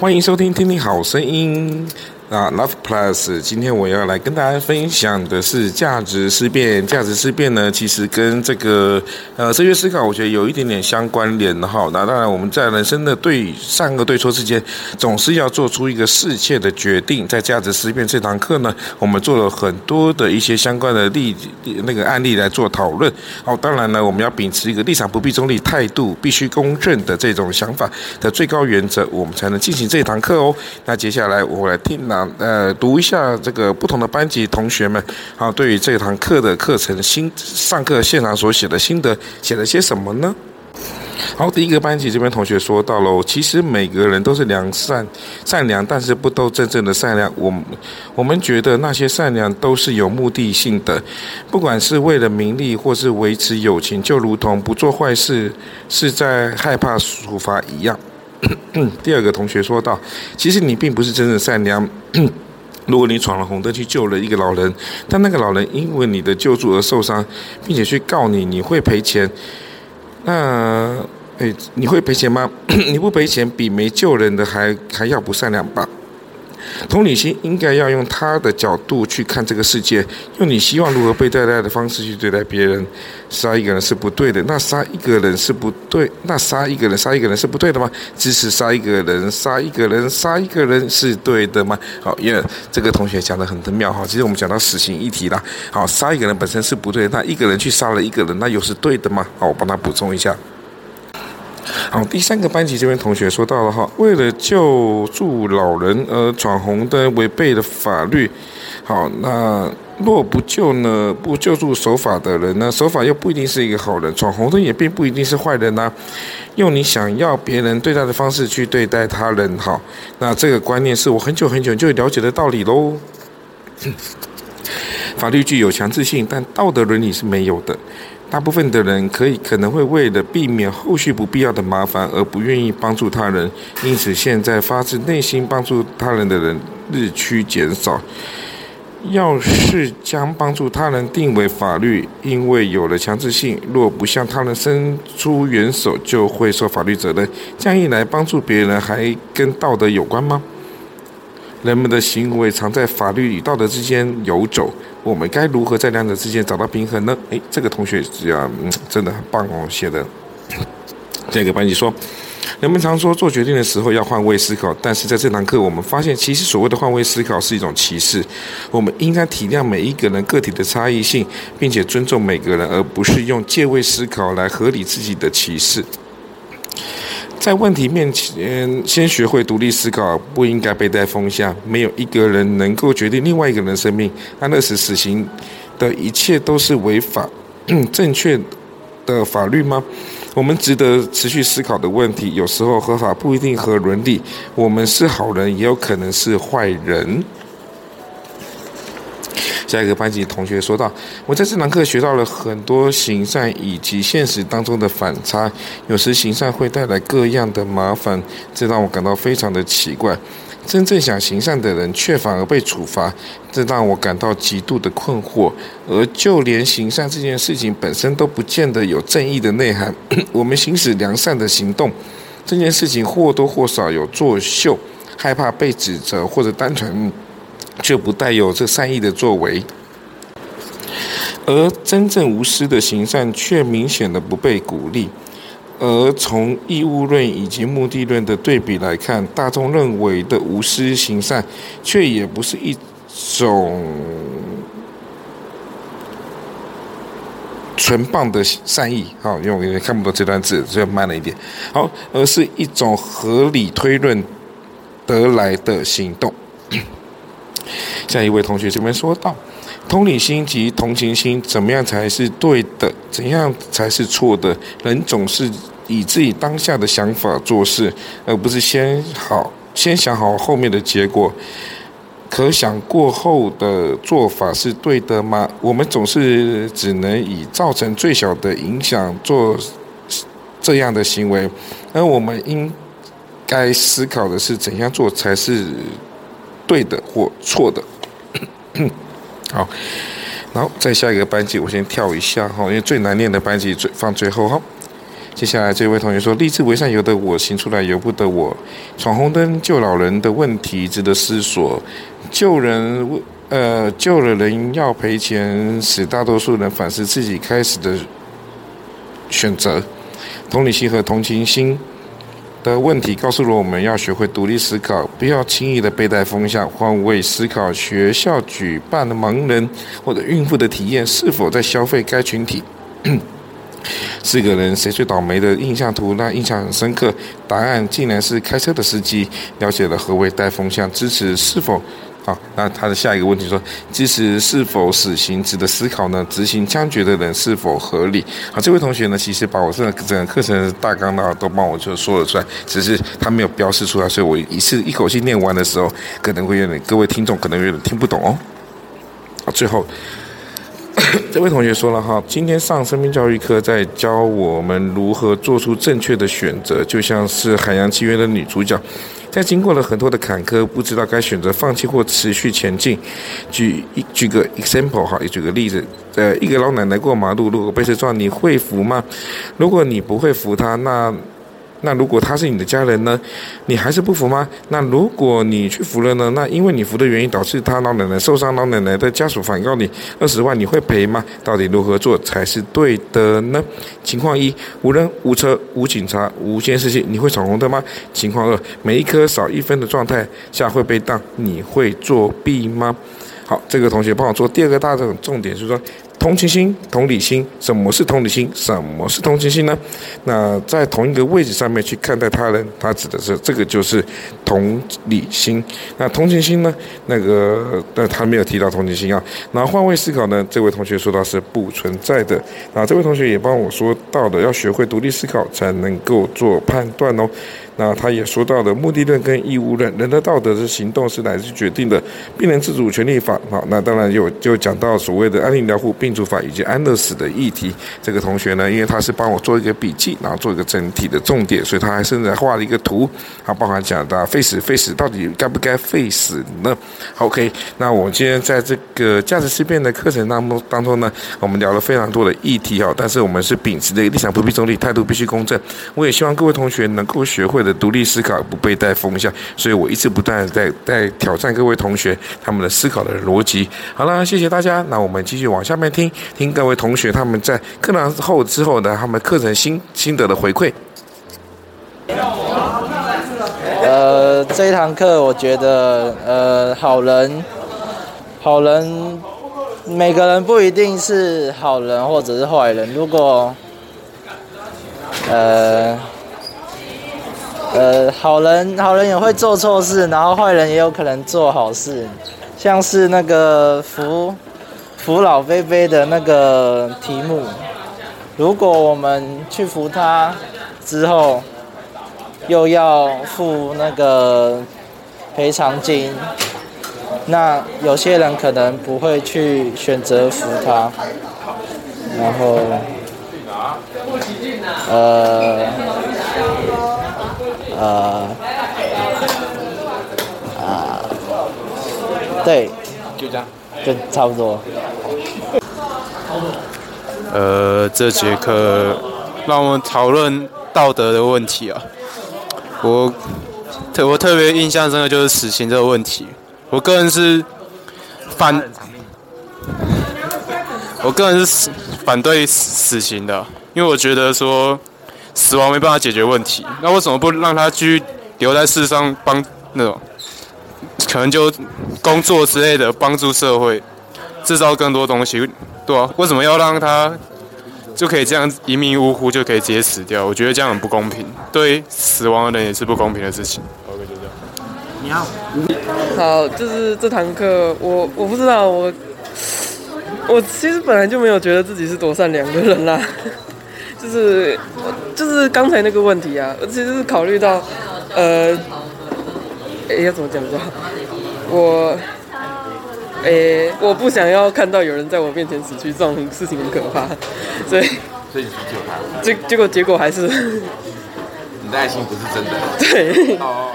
欢迎收听，听听好声音。啊，Love Plus，今天我要来跟大家分享的是价值思辨。价值思辨呢，其实跟这个呃哲学思考，我觉得有一点点相关联的哈。那当然，我们在人生的对善恶对错之间，总是要做出一个适切的决定。在价值思辨这堂课呢，我们做了很多的一些相关的例那个案例来做讨论。好，当然呢，我们要秉持一个立场不必中立态度，必须公正的这种想法的最高原则，我们才能进行这堂课哦。那接下来我来听呃，读一下这个不同的班级同学们，好，对于这堂课的课程心上课现场所写的心得，写了些什么呢？好，第一个班级这边同学说到了，其实每个人都是良善善良，但是不都真正的善良。我我们觉得那些善良都是有目的性的，不管是为了名利或是维持友情，就如同不做坏事是在害怕处罚一样。第二个同学说道：“其实你并不是真正善良。如果你闯了红灯去救了一个老人，但那个老人因为你的救助而受伤，并且去告你，你会赔钱？那，诶，你会赔钱吗？你不赔钱，比没救人的还还要不善良吧？”同理心应该要用他的角度去看这个世界，用你希望如何被对待的方式去对待别人。杀一个人是不对的，那杀一个人是不对，那杀一个人杀一个人是不对的吗？支持杀一个人杀一个人杀一个人是对的吗？好，因为这个同学讲得很的妙哈。其实我们讲到死刑议题啦，好，杀一个人本身是不对，那一个人去杀了一个人，那又是对的吗？好，我帮他补充一下。好，第三个班级这边同学说到了哈，为了救助老人而闯红灯，违背了法律。好，那若不救呢？不救助守法的人呢？守法又不一定是一个好人，闯红灯也并不一定是坏人呐、用你想要别人对待的方式去对待他人，好，那这个观念是我很久很久就了解的道理喽。法律具有强制性，但道德伦理是没有的。大部分的人可以可能会为了避免后续不必要的麻烦而不愿意帮助他人，因此现在发自内心帮助他人的人日趋减少。要是将帮助他人定为法律，因为有了强制性，若不向他人伸出援手，就会受法律责任。这样一来，帮助别人还跟道德有关吗？人们的行为常在法律与道德之间游走。我们该如何在两者之间找到平衡呢？诶，这个同学呀，嗯，真的很棒哦，写的。这个班级说，人们常说做决定的时候要换位思考，但是在这堂课我们发现，其实所谓的换位思考是一种歧视。我们应该体谅每一个人个体的差异性，并且尊重每个人，而不是用借位思考来合理自己的歧视。在问题面前，先学会独立思考，不应该被带风向。没有一个人能够决定另外一个人的生命。安乐死死刑的一切都是违法、正确的法律吗？我们值得持续思考的问题。有时候合法不一定合伦理。我们是好人，也有可能是坏人。下一个班级同学说道：“我在这堂课学到了很多行善以及现实当中的反差。有时行善会带来各样的麻烦，这让我感到非常的奇怪。真正想行善的人却反而被处罚，这让我感到极度的困惑。而就连行善这件事情本身都不见得有正义的内涵。我们行使良善的行动，这件事情或多或少有作秀，害怕被指责，或者单纯。”却不带有这善意的作为，而真正无私的行善却明显的不被鼓励。而从义务论以及目的论的对比来看，大众认为的无私行善，却也不是一种纯棒的善意。好，因为我看不懂这段字，所以慢了一点。好，而是一种合理推论得来的行动。下一位同学这边说到：“同理心及同情心怎么样才是对的？怎样才是错的？人总是以自己当下的想法做事，而不是先好先想好后面的结果。可想过后的做法是对的吗？我们总是只能以造成最小的影响做这样的行为，而我们应该思考的是怎样做才是对的或错的。好。然后再下一个班级，我先跳一下哈，因为最难念的班级最放最后哈。接下来这位同学说：“立志为善由得我，行出来由不得我。闯红灯救老人的问题值得思索。救人呃救了人要赔钱，使大多数人反思自己开始的选择。同理心和同情心。”的问题告诉了我们要学会独立思考，不要轻易的被带风向，换位思考。学校举办的盲人或者孕妇的体验是否在消费该群体？四个人谁最倒霉的印象图，那印象很深刻。答案竟然是开车的司机。了解了何为带风向，支持是否？好，那他的下一个问题说：支持是否死刑值得思考呢？执行枪决的人是否合理？好，这位同学呢，其实把我这整个课程的大纲呢都帮我就说了出来，只是他没有标示出来，所以我一次一口气念完的时候，可能会有点各位听众可能有点听不懂哦。好，最后 这位同学说了哈，今天上生命教育课在教我们如何做出正确的选择，就像是《海洋奇缘》的女主角。在经过了很多的坎坷，不知道该选择放弃或持续前进。举一举个 example 哈，举个例子，呃，一个老奶奶过马路，如果被车撞，你会扶吗？如果你不会扶她，那。那如果他是你的家人呢？你还是不服吗？那如果你去扶了呢？那因为你扶的原因导致他老奶奶受伤，老奶奶的家属反告你二十万，你会赔吗？到底如何做才是对的呢？情况一：无人、无车、无警察、无监视器，你会闯红灯吗？情况二：每一科少一分的状态下会被当，你会作弊吗？好，这个同学帮我做第二个大的重点，就是说。同情心、同理心，什么是同理心？什么是同情心呢？那在同一个位置上面去看待他人，他指的是这个就是同理心。那同情心呢？那个，但他没有提到同情心啊。那换位思考呢？这位同学说到是不存在的。那这位同学也帮我说到的，要学会独立思考才能够做判断哦。那他也说到的目的论跟义务论，人的道德是行动是来自决定的，病人自主权利法。好，那当然有就讲到所谓的安宁疗护、病主法以及安乐死的议题。这个同学呢，因为他是帮我做一个笔记，然后做一个整体的重点，所以他还甚至画了一个图，他包含讲的废死废死到底该不该废死呢？OK，那我们今天在这个价值思辨的课程当中当中呢，我们聊了非常多的议题哈，但是我们是秉持的立场不必中立，态度必须公正。我也希望各位同学能够学会的。独立思考，不被带风向，所以我一直不断在在挑战各位同学他们的思考的逻辑。好了，谢谢大家，那我们继续往下面听听听各位同学他们在课堂后之后的他们课程心心得的回馈。呃，这一堂课我觉得，呃，好人，好人，每个人不一定是好人或者是坏人。如果，呃。呃，好人好人也会做错事，然后坏人也有可能做好事，像是那个福扶老菲菲的那个题目，如果我们去扶他之后，又要付那个赔偿金，那有些人可能不会去选择扶他，然后，呃。呃，啊，对，就这样，就差不多。呃，这节课让我们讨论道德的问题啊。我特我特别印象深刻就是死刑这个问题。我个人是反，我个人是反对死刑的，因为我觉得说。死亡没办法解决问题，那为什么不让他继续留在世上帮那种，可能就工作之类的帮助社会，制造更多东西，对啊，为什么要让他就可以这样一命呜呼就可以直接死掉？我觉得这样很不公平，对死亡的人也是不公平的事情。OK，就这样。你好。好，就是这堂课，我我不知道我。我其实本来就没有觉得自己是多善良的人啦，就是就是刚才那个问题啊，我其实是考虑到，呃，哎、欸，要怎么讲比较好？我，哎、欸，我不想要看到有人在我面前死去，这种事情很可怕，所以，所以你去救他，结结果结果还是，你的爱心不是真的，对。哦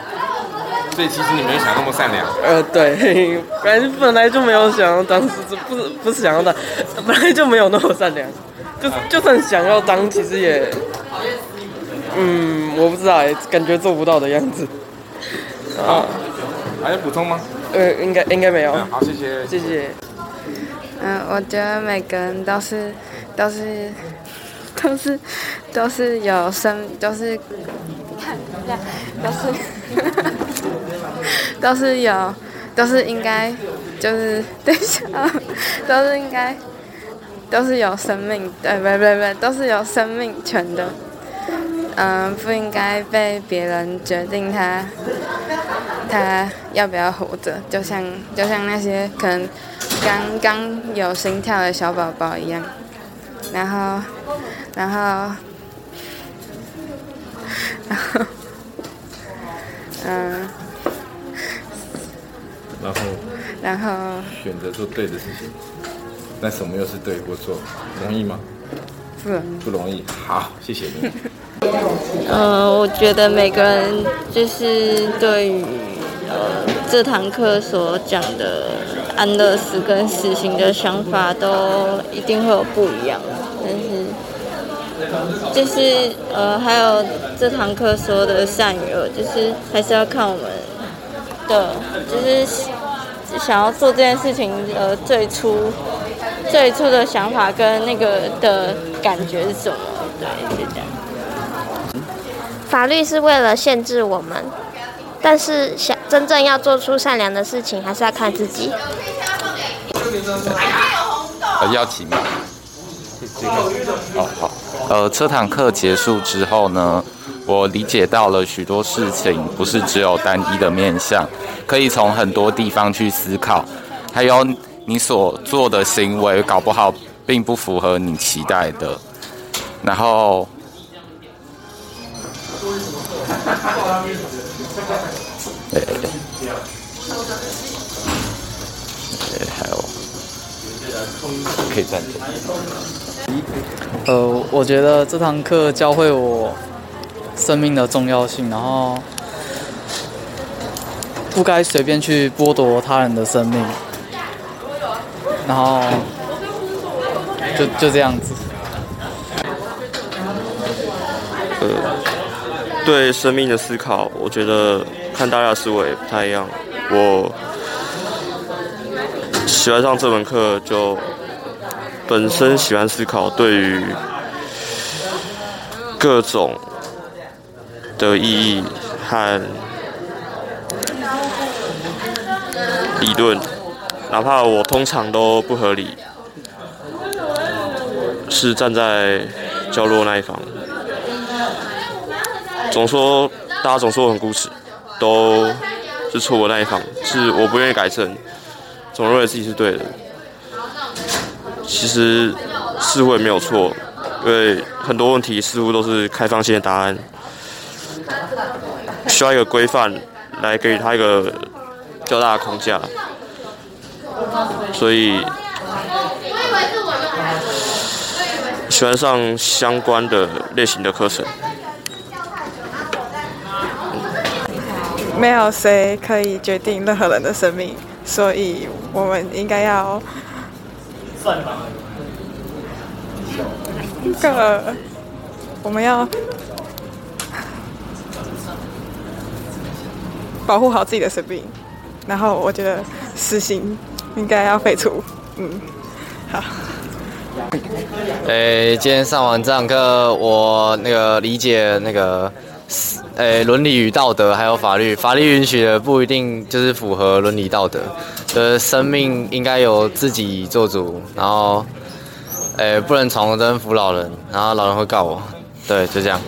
所以其实你没有想那么善良。呃，对，本来本来就没有想要当不是不是想要当，本来就没有那么善良。就就算想要当，其实也，嗯，我不知道，感觉做不到的样子。啊，还有补充吗？呃，应该应该没有。好，谢谢，谢谢。嗯，我觉得每个人都是都是都是都是有生，都是看一下，都是。都是有，都是应该，就是等一下，都是应该，都是有生命，对，不不不，都是有生命权的，嗯、呃，不应该被别人决定他，他要不要活着，就像就像那些可能刚刚有心跳的小宝宝一样，然后，然后，然后，嗯。然后，然后选择做对的事情，那什么又是对或错？容易吗？不容易。不容易。好，谢谢你。呃，我觉得每个人就是对于呃这堂课所讲的安乐死跟死刑的想法都一定会有不一样，但是就是呃还有这堂课说的善与恶，就是还是要看我们。的，就是想要做这件事情，呃，最初最初的想法跟那个的感觉是什么？对，是这样。法律是为了限制我们，但是想真正要做出善良的事情，还是要看自己。呃，要请吗？哦，好。呃，这堂课结束之后呢，我理解到了许多事情，不是只有单一的面向，可以从很多地方去思考。还有你所做的行为，搞不好并不符合你期待的。然后，还有，可以暂停。呃，我觉得这堂课教会我。生命的重要性，然后不该随便去剥夺他人的生命，然后就就这样子。呃，对生命的思考，我觉得看大家的思维不太一样。我喜欢上这门课，就本身喜欢思考，对于各种。的意义和理论，哪怕我通常都不合理，是站在较弱那一方。总说大家总说我很固执，都是错我那一方，是我不愿意改正，总认为自己是对的。其实似乎也没有错，因为很多问题似乎都是开放性的答案。需要一个规范来给予他一个较大的框架，所以喜欢上相关的类型的课程。没有谁可以决定任何人的生命，所以我们应该要一个，我们要。保护好自己的生命，然后我觉得死刑应该要废除。嗯，好。诶、今天上完这堂课，我那个理解那个，诶、伦理与道德还有法律，法律允许的不一定就是符合伦理道德。就是生命应该由自己做主，然后，诶、不能闯红灯扶老人，然后老人会告我。对，就这样。